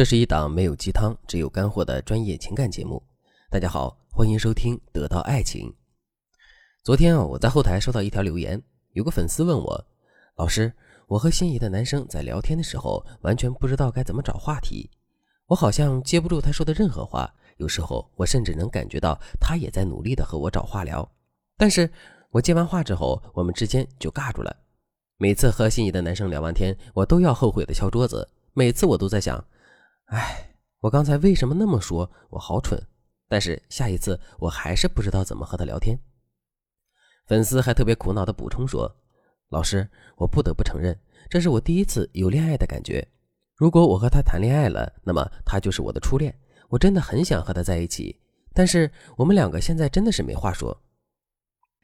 这是一档没有鸡汤，只有干货的专业情感节目。大家好，欢迎收听《得到爱情》。昨天啊，我在后台收到一条留言，有个粉丝问我：“老师，我和心仪的男生在聊天的时候，完全不知道该怎么找话题。我好像接不住他说的任何话，有时候我甚至能感觉到他也在努力的和我找话聊。但是我接完话之后，我们之间就尬住了。每次和心仪的男生聊完天，我都要后悔的敲桌子。每次我都在想。”哎，我刚才为什么那么说？我好蠢。但是下一次我还是不知道怎么和他聊天。粉丝还特别苦恼的补充说：“老师，我不得不承认，这是我第一次有恋爱的感觉。如果我和他谈恋爱了，那么他就是我的初恋。我真的很想和他在一起，但是我们两个现在真的是没话说。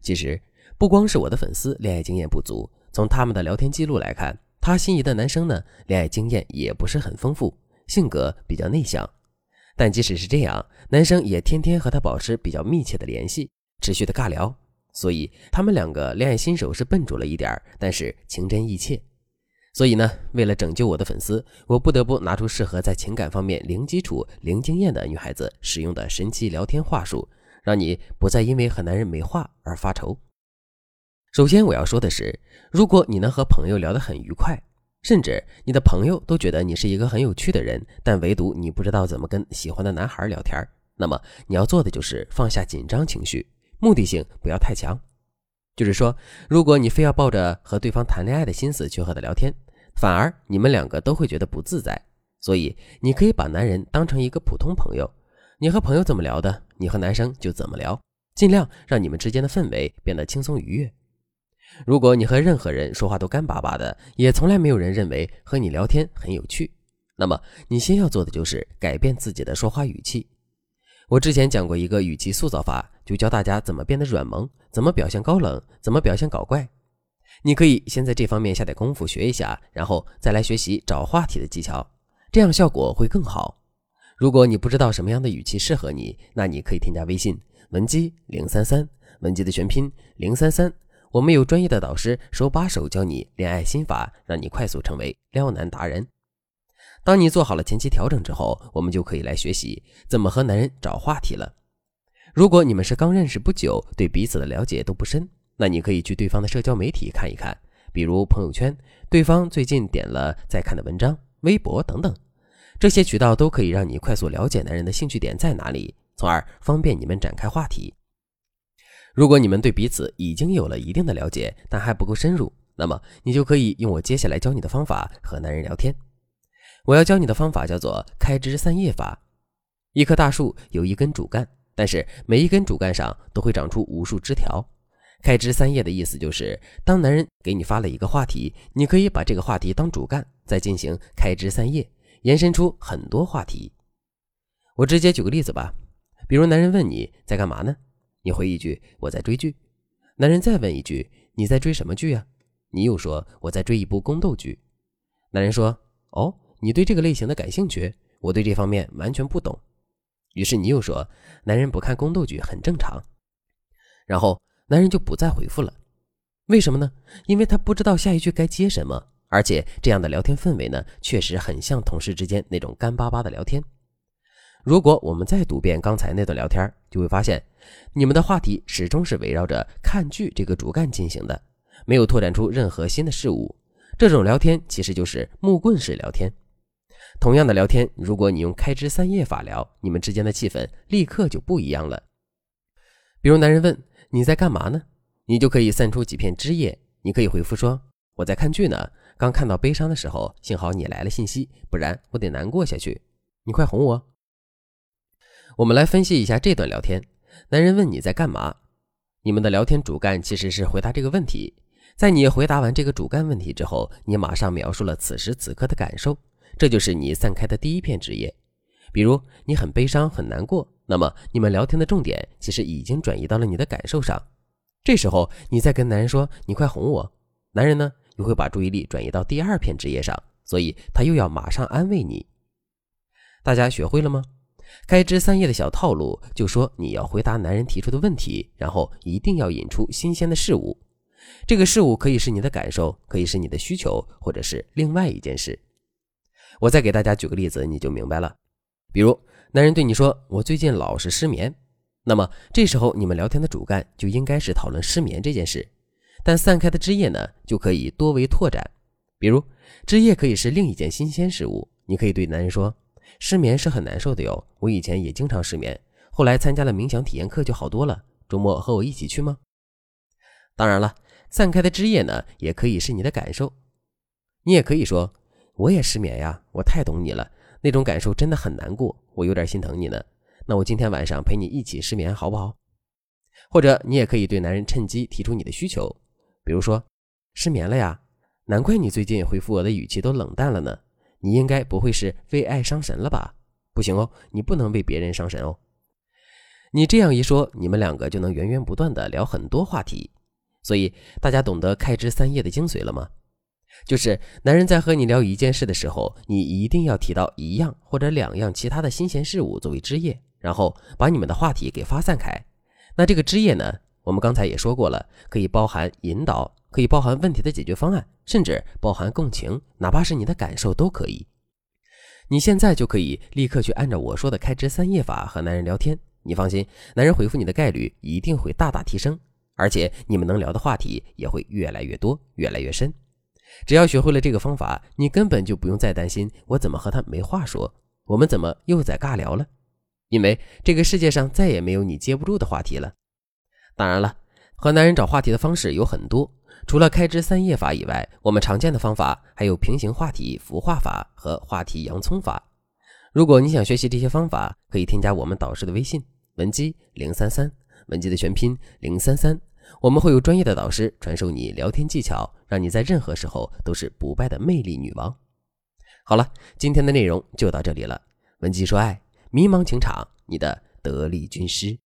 其实不光是我的粉丝恋爱经验不足，从他们的聊天记录来看，他心仪的男生呢，恋爱经验也不是很丰富。”性格比较内向，但即使是这样，男生也天天和他保持比较密切的联系，持续的尬聊，所以他们两个恋爱新手是笨拙了一点但是情真意切。所以呢，为了拯救我的粉丝，我不得不拿出适合在情感方面零基础、零经验的女孩子使用的神奇聊天话术，让你不再因为和男人没话而发愁。首先我要说的是，如果你能和朋友聊得很愉快。甚至你的朋友都觉得你是一个很有趣的人，但唯独你不知道怎么跟喜欢的男孩聊天。那么你要做的就是放下紧张情绪，目的性不要太强。就是说，如果你非要抱着和对方谈恋爱的心思去和他聊天，反而你们两个都会觉得不自在。所以你可以把男人当成一个普通朋友，你和朋友怎么聊的，你和男生就怎么聊，尽量让你们之间的氛围变得轻松愉悦。如果你和任何人说话都干巴巴的，也从来没有人认为和你聊天很有趣，那么你先要做的就是改变自己的说话语气。我之前讲过一个语气塑造法，就教大家怎么变得软萌，怎么表现高冷，怎么表现搞怪。你可以先在这方面下点功夫学一下，然后再来学习找话题的技巧，这样效果会更好。如果你不知道什么样的语气适合你，那你可以添加微信文姬零三三，文姬的全拼零三三。我们有专业的导师，手把手教你恋爱心法，让你快速成为撩男达人。当你做好了前期调整之后，我们就可以来学习怎么和男人找话题了。如果你们是刚认识不久，对彼此的了解都不深，那你可以去对方的社交媒体看一看，比如朋友圈、对方最近点了在看的文章、微博等等，这些渠道都可以让你快速了解男人的兴趣点在哪里，从而方便你们展开话题。如果你们对彼此已经有了一定的了解，但还不够深入，那么你就可以用我接下来教你的方法和男人聊天。我要教你的方法叫做开枝散叶法。一棵大树有一根主干，但是每一根主干上都会长出无数枝条。开枝散叶的意思就是，当男人给你发了一个话题，你可以把这个话题当主干，再进行开枝散叶，延伸出很多话题。我直接举个例子吧，比如男人问你在干嘛呢？你回一句我在追剧，男人再问一句你在追什么剧呀？你又说我在追一部宫斗剧。男人说哦，你对这个类型的感兴趣，我对这方面完全不懂。于是你又说男人不看宫斗剧很正常。然后男人就不再回复了，为什么呢？因为他不知道下一句该接什么，而且这样的聊天氛围呢，确实很像同事之间那种干巴巴的聊天。如果我们再读遍刚才那段聊天，就会发现，你们的话题始终是围绕着看剧这个主干进行的，没有拓展出任何新的事物。这种聊天其实就是木棍式聊天。同样的聊天，如果你用开枝散叶法聊，你们之间的气氛立刻就不一样了。比如男人问你在干嘛呢，你就可以散出几片枝叶，你可以回复说我在看剧呢。刚看到悲伤的时候，幸好你来了信息，不然我得难过下去。你快哄我。我们来分析一下这段聊天。男人问你在干嘛，你们的聊天主干其实是回答这个问题。在你回答完这个主干问题之后，你马上描述了此时此刻的感受，这就是你散开的第一片枝叶。比如你很悲伤、很难过，那么你们聊天的重点其实已经转移到了你的感受上。这时候你再跟男人说“你快哄我”，男人呢又会把注意力转移到第二片枝叶上，所以他又要马上安慰你。大家学会了吗？开枝散叶的小套路，就说你要回答男人提出的问题，然后一定要引出新鲜的事物。这个事物可以是你的感受，可以是你的需求，或者是另外一件事。我再给大家举个例子，你就明白了。比如，男人对你说：“我最近老是失眠。”那么这时候你们聊天的主干就应该是讨论失眠这件事，但散开的枝叶呢就可以多为拓展。比如，枝叶可以是另一件新鲜事物。你可以对男人说：“失眠是很难受的哟，我以前也经常失眠，后来参加了冥想体验课就好多了。周末和我一起去吗？”当然了，散开的枝叶呢也可以是你的感受。你也可以说：“我也失眠呀，我太懂你了，那种感受真的很难过，我有点心疼你呢。”那我今天晚上陪你一起失眠好不好？或者你也可以对男人趁机提出你的需求，比如说失眠了呀，难怪你最近回复我的语气都冷淡了呢，你应该不会是为爱伤神了吧？不行哦，你不能为别人伤神哦。你这样一说，你们两个就能源源不断的聊很多话题，所以大家懂得开枝散叶的精髓了吗？就是男人在和你聊一件事的时候，你一定要提到一样或者两样其他的新鲜事物作为枝叶。然后把你们的话题给发散开，那这个枝叶呢？我们刚才也说过了，可以包含引导，可以包含问题的解决方案，甚至包含共情，哪怕是你的感受都可以。你现在就可以立刻去按照我说的开枝散叶法和男人聊天，你放心，男人回复你的概率一定会大大提升，而且你们能聊的话题也会越来越多，越来越深。只要学会了这个方法，你根本就不用再担心我怎么和他没话说，我们怎么又在尬聊了。因为这个世界上再也没有你接不住的话题了。当然了，和男人找话题的方式有很多，除了开枝散叶法以外，我们常见的方法还有平行话题孵化法和话题洋葱法。如果你想学习这些方法，可以添加我们导师的微信文姬零三三，文姬的全拼零三三，我们会有专业的导师传授你聊天技巧，让你在任何时候都是不败的魅力女王。好了，今天的内容就到这里了，文姬说爱。迷茫情场，你的得力军师。